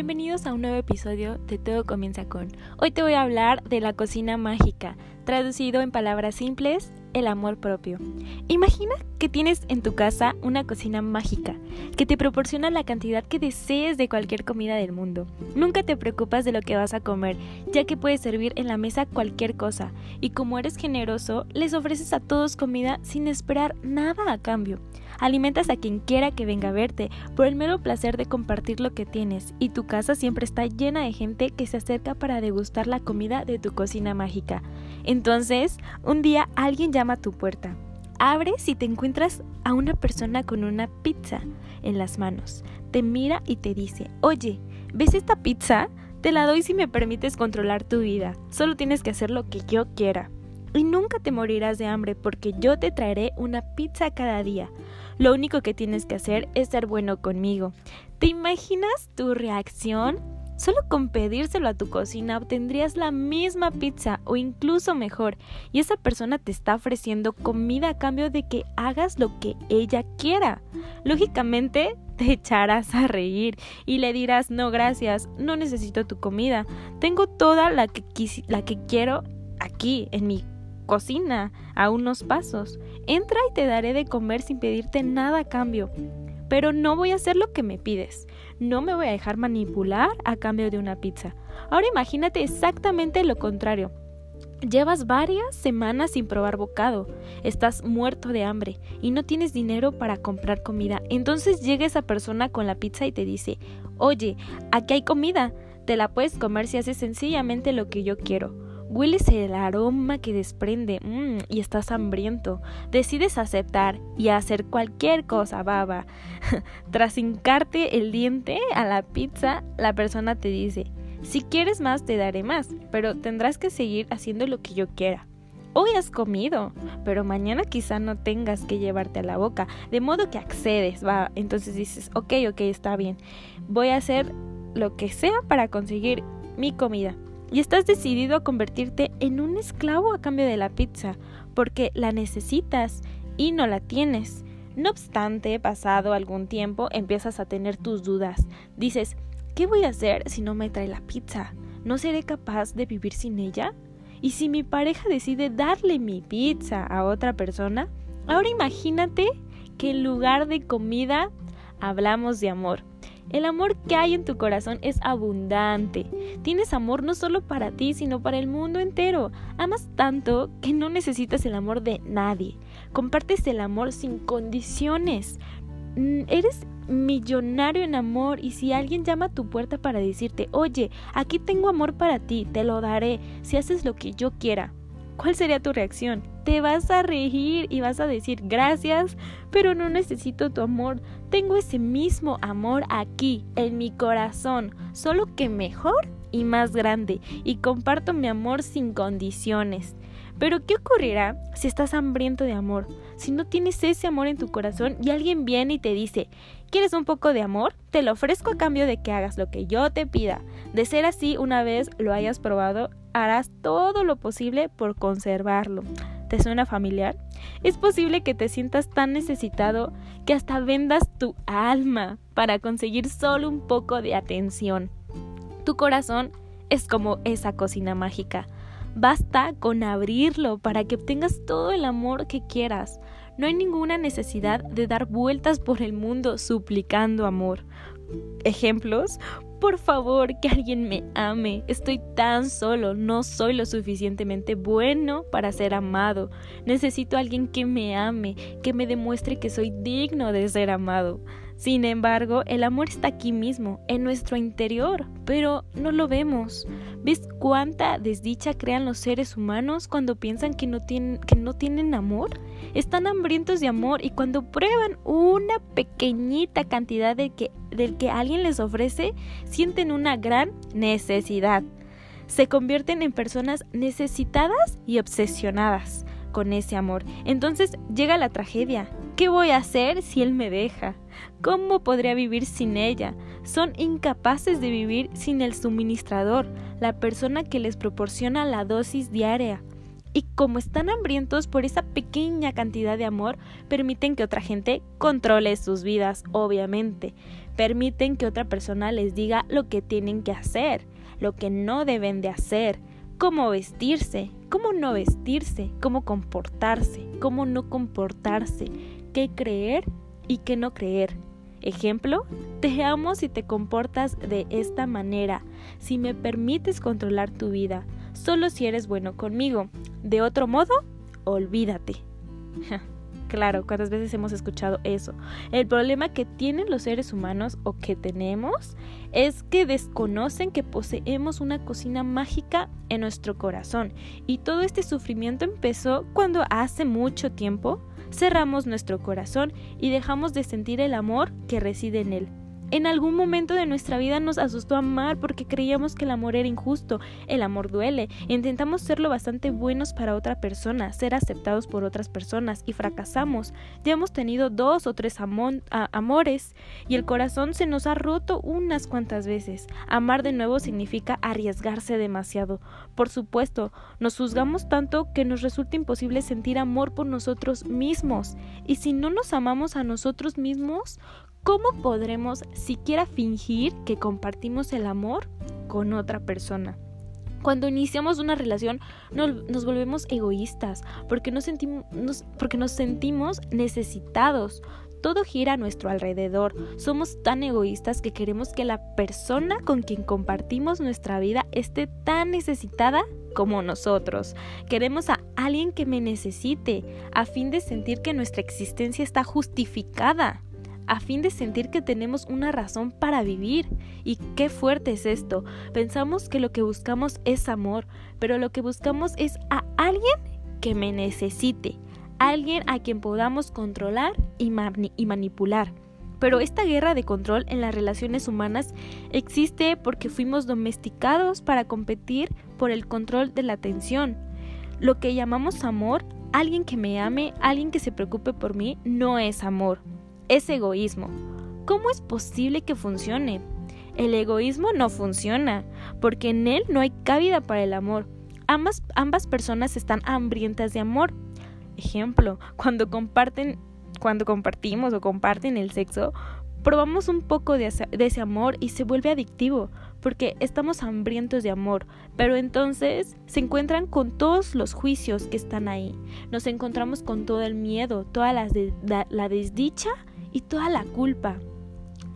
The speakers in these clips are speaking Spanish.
bienvenidos a un nuevo episodio de Todo Comienza con. Hoy te voy a hablar de la cocina mágica, traducido en palabras simples, el amor propio. Imagina que tienes en tu casa una cocina mágica que te proporciona la cantidad que desees de cualquier comida del mundo. Nunca te preocupas de lo que vas a comer, ya que puedes servir en la mesa cualquier cosa, y como eres generoso, les ofreces a todos comida sin esperar nada a cambio. Alimentas a quien quiera que venga a verte por el mero placer de compartir lo que tienes y tu casa siempre está llena de gente que se acerca para degustar la comida de tu cocina mágica. Entonces, un día alguien llama a tu puerta. Abres y te encuentras a una persona con una pizza en las manos. Te mira y te dice, oye, ¿ves esta pizza? Te la doy si me permites controlar tu vida. Solo tienes que hacer lo que yo quiera. Y nunca te morirás de hambre porque yo te traeré una pizza cada día. Lo único que tienes que hacer es ser bueno conmigo. ¿Te imaginas tu reacción? Solo con pedírselo a tu cocina obtendrías la misma pizza o incluso mejor y esa persona te está ofreciendo comida a cambio de que hagas lo que ella quiera. Lógicamente te echarás a reír y le dirás no gracias, no necesito tu comida, tengo toda la que, la que quiero aquí en mi cocina a unos pasos. Entra y te daré de comer sin pedirte nada a cambio. Pero no voy a hacer lo que me pides. No me voy a dejar manipular a cambio de una pizza. Ahora imagínate exactamente lo contrario. Llevas varias semanas sin probar bocado, estás muerto de hambre y no tienes dinero para comprar comida. Entonces llega esa persona con la pizza y te dice, oye, aquí hay comida, te la puedes comer si haces sencillamente lo que yo quiero. Hueles el aroma que desprende mm, y estás hambriento. Decides aceptar y hacer cualquier cosa, baba. Tras hincarte el diente a la pizza, la persona te dice, si quieres más te daré más, pero tendrás que seguir haciendo lo que yo quiera. Hoy has comido, pero mañana quizá no tengas que llevarte a la boca, de modo que accedes, va. Entonces dices, ok, ok, está bien. Voy a hacer lo que sea para conseguir mi comida y estás decidido a convertirte en un esclavo a cambio de la pizza, porque la necesitas y no la tienes. No obstante, pasado algún tiempo, empiezas a tener tus dudas. Dices, ¿qué voy a hacer si no me trae la pizza? ¿No seré capaz de vivir sin ella? ¿Y si mi pareja decide darle mi pizza a otra persona? Ahora imagínate que en lugar de comida hablamos de amor. El amor que hay en tu corazón es abundante. Tienes amor no solo para ti, sino para el mundo entero. Amas tanto que no necesitas el amor de nadie. Compartes el amor sin condiciones. Mm, eres millonario en amor y si alguien llama a tu puerta para decirte, oye, aquí tengo amor para ti, te lo daré si haces lo que yo quiera. ¿Cuál sería tu reacción? Te vas a reír y vas a decir gracias, pero no necesito tu amor. Tengo ese mismo amor aquí, en mi corazón, solo que mejor y más grande, y comparto mi amor sin condiciones. Pero ¿qué ocurrirá si estás hambriento de amor? Si no tienes ese amor en tu corazón y alguien viene y te dice, ¿quieres un poco de amor? Te lo ofrezco a cambio de que hagas lo que yo te pida. De ser así, una vez lo hayas probado, harás todo lo posible por conservarlo. ¿Te suena familiar? Es posible que te sientas tan necesitado que hasta vendas tu alma para conseguir solo un poco de atención. Tu corazón es como esa cocina mágica Basta con abrirlo para que obtengas todo el amor que quieras. No hay ninguna necesidad de dar vueltas por el mundo suplicando amor. Ejemplos, por favor, que alguien me ame. Estoy tan solo, no soy lo suficientemente bueno para ser amado. Necesito a alguien que me ame, que me demuestre que soy digno de ser amado. Sin embargo, el amor está aquí mismo, en nuestro interior, pero no lo vemos. ¿Ves cuánta desdicha crean los seres humanos cuando piensan que no tienen, que no tienen amor? Están hambrientos de amor y cuando prueban una pequeñita cantidad de que, del que alguien les ofrece, sienten una gran necesidad. Se convierten en personas necesitadas y obsesionadas con ese amor. Entonces llega la tragedia. ¿Qué voy a hacer si él me deja? ¿Cómo podría vivir sin ella? Son incapaces de vivir sin el suministrador, la persona que les proporciona la dosis diaria. Y como están hambrientos por esa pequeña cantidad de amor, permiten que otra gente controle sus vidas, obviamente. Permiten que otra persona les diga lo que tienen que hacer, lo que no deben de hacer, cómo vestirse, cómo no vestirse, cómo comportarse, cómo no comportarse, qué creer y qué no creer. Ejemplo, te amo si te comportas de esta manera, si me permites controlar tu vida, solo si eres bueno conmigo. De otro modo, olvídate. Claro, ¿cuántas veces hemos escuchado eso? El problema que tienen los seres humanos o que tenemos es que desconocen que poseemos una cocina mágica en nuestro corazón y todo este sufrimiento empezó cuando hace mucho tiempo cerramos nuestro corazón y dejamos de sentir el amor que reside en él. En algún momento de nuestra vida nos asustó amar porque creíamos que el amor era injusto, el amor duele, intentamos ser lo bastante buenos para otra persona, ser aceptados por otras personas y fracasamos. Ya hemos tenido dos o tres amores y el corazón se nos ha roto unas cuantas veces. Amar de nuevo significa arriesgarse demasiado. Por supuesto, nos juzgamos tanto que nos resulta imposible sentir amor por nosotros mismos. Y si no nos amamos a nosotros mismos, ¿cómo podremos siquiera fingir que compartimos el amor con otra persona? Cuando iniciamos una relación nos volvemos egoístas porque nos, sentimos, necesitados. Todo gira a nuestro alrededor. Somos tan egoístas que queremos que la persona con quien compartimos nuestra vida esté tan necesitada como nosotros. Queremos a alguien que me necesite a fin de sentir que nuestra existencia está justificada a fin de sentir que tenemos una razón para vivir. Y qué fuerte es esto. Pensamos que lo que buscamos es amor, pero lo que buscamos es a alguien que me necesite, alguien a quien podamos controlar y, y manipular. Pero esta guerra de control en las relaciones humanas existe porque fuimos domesticados para competir por el control de la atención. Lo que llamamos amor, alguien que me ame, alguien que se preocupe por mí, no es amor es egoísmo. ¿Cómo es posible que funcione? El egoísmo no funciona, porque en él no hay cabida para el amor. Ambas, ambas personas están hambrientas de amor. Ejemplo, cuando comparten, cuando compartimos o comparten el sexo, probamos un poco de, ese amor y se vuelve adictivo, porque estamos hambrientos de amor, pero entonces se encuentran con todos los juicios que están ahí. Nos encontramos con todo el miedo, toda la desdicha y toda la culpa.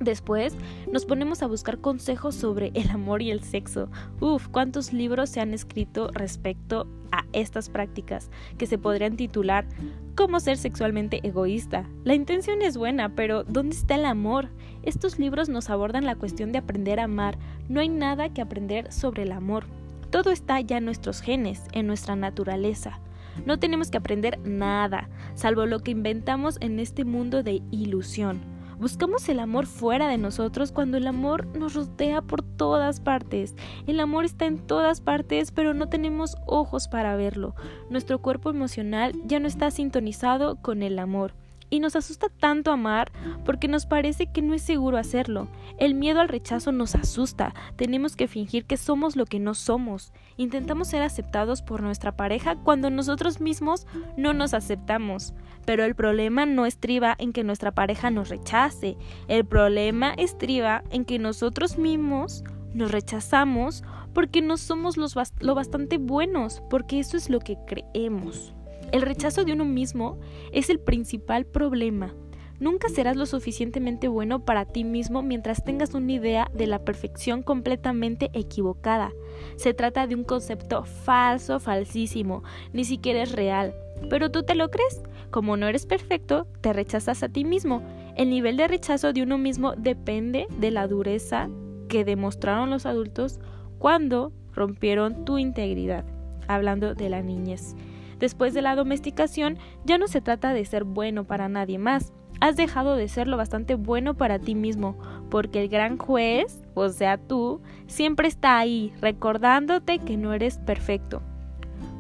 Después nos ponemos a buscar consejos sobre el amor y el sexo. Uf, cuántos libros se han escrito respecto a estas prácticas que se podrían titular Cómo ser sexualmente egoísta. La intención es buena, pero ¿dónde está el amor? Estos libros nos abordan la cuestión de aprender a amar. No hay nada que aprender sobre el amor. Todo está ya en nuestros genes, en nuestra naturaleza. No tenemos que aprender nada, salvo lo que inventamos en este mundo de ilusión. Buscamos el amor fuera de nosotros cuando el amor nos rodea por todas partes. El amor está en todas partes, pero no tenemos ojos para verlo. Nuestro cuerpo emocional ya no está sintonizado con el amor. Y nos asusta tanto amar porque nos parece que no es seguro hacerlo. El miedo al rechazo nos asusta. Tenemos que fingir que somos lo que no somos. Intentamos ser aceptados por nuestra pareja cuando nosotros mismos no nos aceptamos. Pero el problema no estriba en que nuestra pareja nos rechace. El problema estriba en que nosotros mismos nos rechazamos porque no somos lo bastante buenos, porque eso es lo que creemos. El rechazo de uno mismo es el principal problema. Nunca serás lo suficientemente bueno para ti mismo mientras tengas una idea de la perfección completamente equivocada. Se trata de un concepto falso, falsísimo, ni siquiera es real. Pero tú te lo crees. Como no eres perfecto, te rechazas a ti mismo. El nivel de rechazo de uno mismo depende de la dureza que demostraron los adultos cuando rompieron tu integridad, hablando de la niñez. Después de la domesticación, ya no se trata de ser bueno para nadie más. Has dejado de ser lo bastante bueno para ti mismo, porque el gran juez, o sea tú, siempre está ahí, recordándote que no eres perfecto.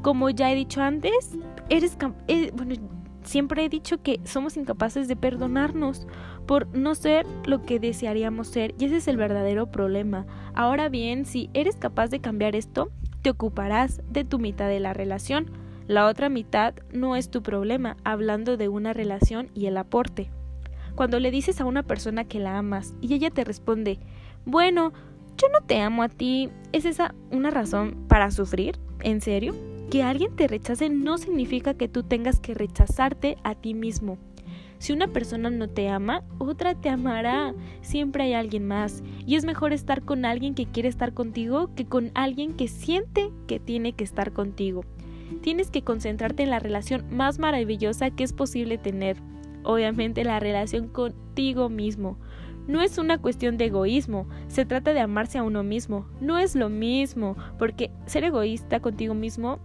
Como ya he dicho antes, eres eh, bueno, siempre he dicho que somos incapaces de perdonarnos por no ser lo que desearíamos ser, y ese es el verdadero problema. Ahora bien, si eres capaz de cambiar esto, te ocuparás de tu mitad de la relación la otra mitad no es tu problema, hablando de una relación y el aporte. Cuando le dices a una persona que la amas y ella te responde, bueno, yo no te amo a ti, ¿es esa una razón para sufrir? ¿En serio? Que alguien te rechace no significa que tú tengas que rechazarte a ti mismo. Si una persona no te ama, otra te amará. Siempre hay alguien más. Y es mejor estar con alguien que quiere estar contigo que con alguien que siente que tiene que estar contigo. Tienes que concentrarte en la relación más maravillosa que es posible tener. Obviamente la relación contigo mismo. No es una cuestión de egoísmo, se trata de amarse a uno mismo. No es lo mismo, porque ser egoísta contigo mismo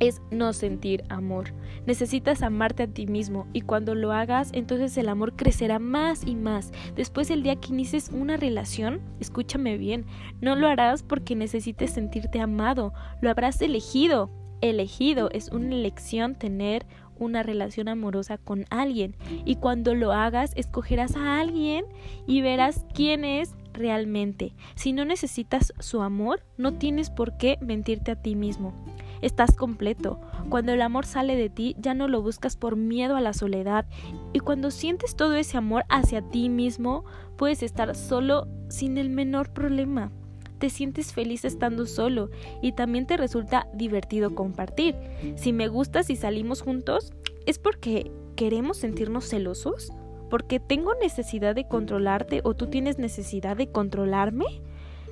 es no sentir amor. Necesitas amarte a ti mismo y cuando lo hagas, entonces el amor crecerá más y más. Después el día que inicies una relación, escúchame bien, no lo harás porque necesites sentirte amado, lo habrás elegido. Elegido es una elección tener una relación amorosa con alguien y cuando lo hagas escogerás a alguien y verás quién es realmente. Si no necesitas su amor, no tienes por qué mentirte a ti mismo estás completo. Cuando el amor sale de ti, ya no lo buscas por miedo a la soledad. Y cuando sientes todo ese amor hacia ti mismo, puedes estar solo sin el menor problema. Te sientes feliz estando solo y también te resulta divertido compartir. Si me gustas y salimos juntos, ¿es porque queremos sentirnos celosos? ¿Porque tengo necesidad de controlarte o tú tienes necesidad de controlarme?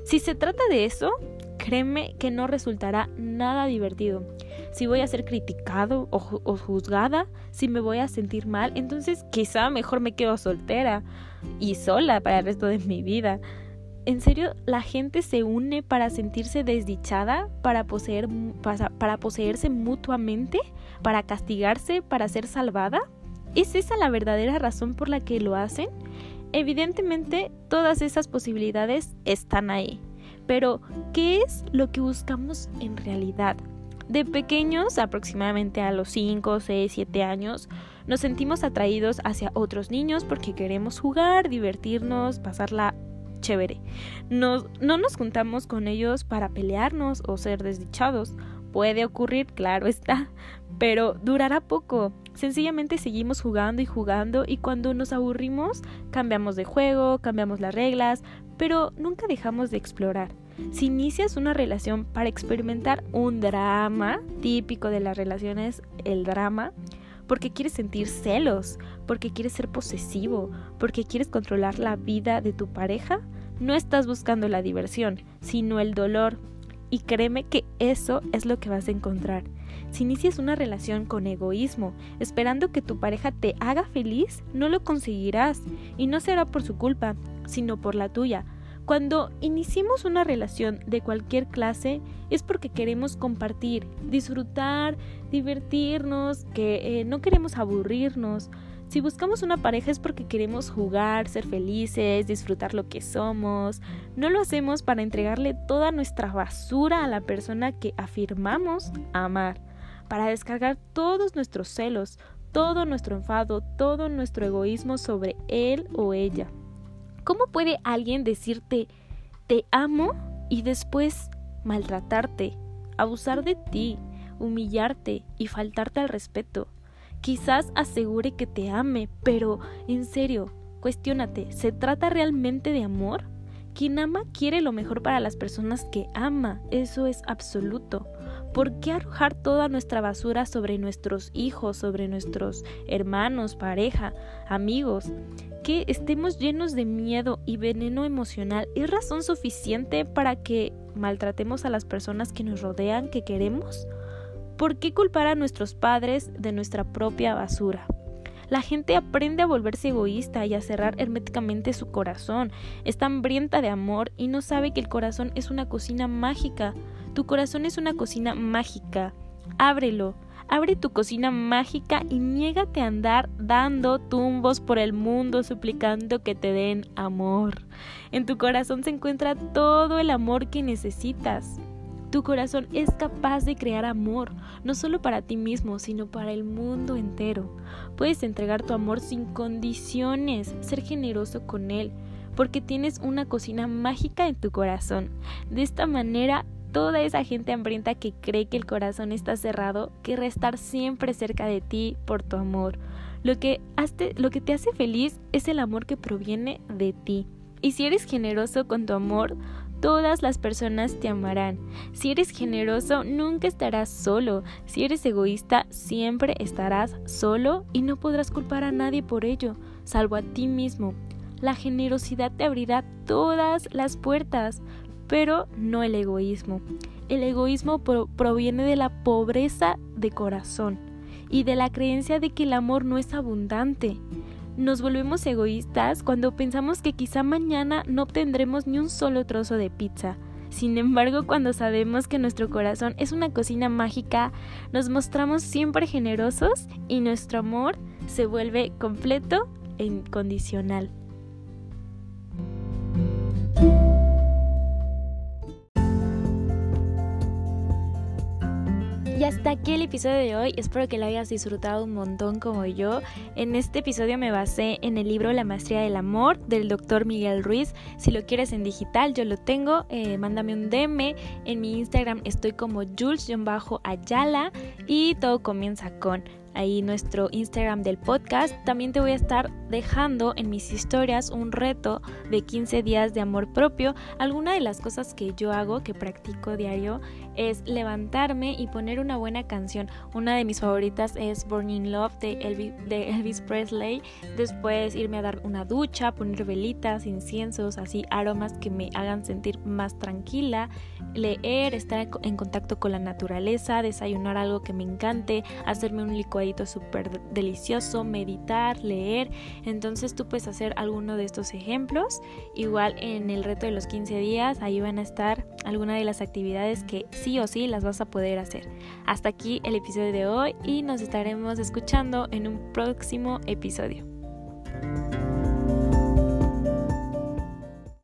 Si se trata de eso, créeme que no resultará nada divertido. Si voy a ser criticado o, juzgada, si me voy a sentir mal, entonces quizá mejor me quedo soltera y sola para el resto de mi vida. ¿En serio la gente se une para sentirse desdichada, para, poseer, para, para poseerse mutuamente, para castigarse, para ser salvada? ¿Es esa la verdadera razón por la que lo hacen? Evidentemente todas esas posibilidades están ahí. Pero, ¿qué es lo que buscamos en realidad? De pequeños, aproximadamente a los 5, 6, 7 años, nos sentimos atraídos hacia otros niños porque queremos jugar, divertirnos, pasarla chévere. no nos juntamos con ellos para pelearnos o ser desdichados. Puede ocurrir, claro está, pero durará poco. Sencillamente seguimos jugando y jugando y cuando nos aburrimos cambiamos de juego, cambiamos las reglas, pero nunca dejamos de explorar. Si inicias una relación para experimentar un drama, típico de las relaciones, el drama, porque quieres sentir celos, porque quieres ser posesivo, porque quieres controlar la vida de tu pareja, no estás buscando la diversión, sino el dolor. Y créeme que eso es lo que vas a encontrar. Si inicias una relación con egoísmo, esperando que tu pareja te haga feliz, no lo conseguirás. Y no será por su culpa, sino por la tuya. Cuando iniciemos una relación de cualquier clase es porque queremos compartir, disfrutar, divertirnos, que eh, no queremos aburrirnos. Si buscamos una pareja es porque queremos jugar, ser felices, disfrutar lo que somos. No lo hacemos para entregarle toda nuestra basura a la persona que afirmamos amar, para descargar todos nuestros celos, todo nuestro enfado, todo nuestro egoísmo sobre él o ella. ¿Cómo puede alguien decirte te amo y después maltratarte, abusar de ti, humillarte y faltarte al respeto? Quizás asegure que te ame, pero en serio, cuestiónate, ¿se trata realmente de amor? Quien ama quiere lo mejor para las personas que ama, eso es absoluto. ¿Por qué arrojar toda nuestra basura sobre nuestros hijos, sobre nuestros hermanos, pareja, amigos? Que estemos llenos de miedo y veneno emocional es razón suficiente para que maltratemos a las personas que nos rodean, que queremos? ¿Por qué culpar a nuestros padres de nuestra propia basura? La gente aprende a volverse egoísta y a cerrar herméticamente su corazón. Está hambrienta de amor y no sabe que el corazón es una cocina mágica. Tu corazón es una cocina mágica. Ábrelo. Abre tu cocina mágica y niégate a andar dando tumbos por el mundo suplicando que te den amor. En tu corazón se encuentra todo el amor que necesitas. Tu corazón es capaz de crear amor, no solo para ti mismo, sino para el mundo entero. Puedes entregar tu amor sin condiciones, ser generoso con él, porque tienes una cocina mágica en tu corazón. De esta manera toda esa gente hambrienta que cree que el corazón está cerrado querrá estar siempre cerca de ti por tu amor. Lo que, lo que te hace feliz es el amor que proviene de ti. Y si eres generoso con tu amor, todas las personas te amarán. Si eres generoso, nunca estarás solo. Si eres egoísta, siempre estarás solo y no podrás culpar a nadie por ello, salvo a ti mismo. La generosidad te abrirá todas las puertas, pero no el egoísmo. El egoísmo proviene de la pobreza de corazón y de la creencia de que el amor no es abundante. Nos volvemos egoístas cuando pensamos que quizá mañana no obtendremos ni un solo trozo de pizza. Sin embargo, cuando sabemos que nuestro corazón es una cocina mágica, nos mostramos siempre generosos y nuestro amor se vuelve completo e incondicional. Y hasta aquí el episodio de hoy. Espero que lo hayas disfrutado un montón como yo. En este episodio me basé en el libro La Maestría del Amor del doctor Miguel Ruiz. Si lo quieres en digital, yo lo tengo. Eh, mándame un DM. En mi Instagram estoy como Jules-Ayala y todo comienza con ahí nuestro Instagram del podcast. También te voy a estar dejando en mis historias un reto de 15 días de amor propio. Alguna de las cosas que yo hago, que practico diario, es levantarme y poner una buena canción. Una de mis favoritas es Burning Love de Elvis, de Elvis Presley. Después irme a dar una ducha, poner velitas, inciensos, así aromas que me hagan sentir más tranquila. Leer, estar en contacto con la naturaleza, desayunar algo que me encante, hacerme un licuado súper delicioso, meditar, leer. Entonces tú puedes hacer alguno de estos ejemplos. Igual en el reto de los 15 días, ahí van a estar algunas de las actividades que sí o sí las vas a poder hacer. Hasta aquí el episodio de hoy y nos estaremos escuchando en un próximo episodio.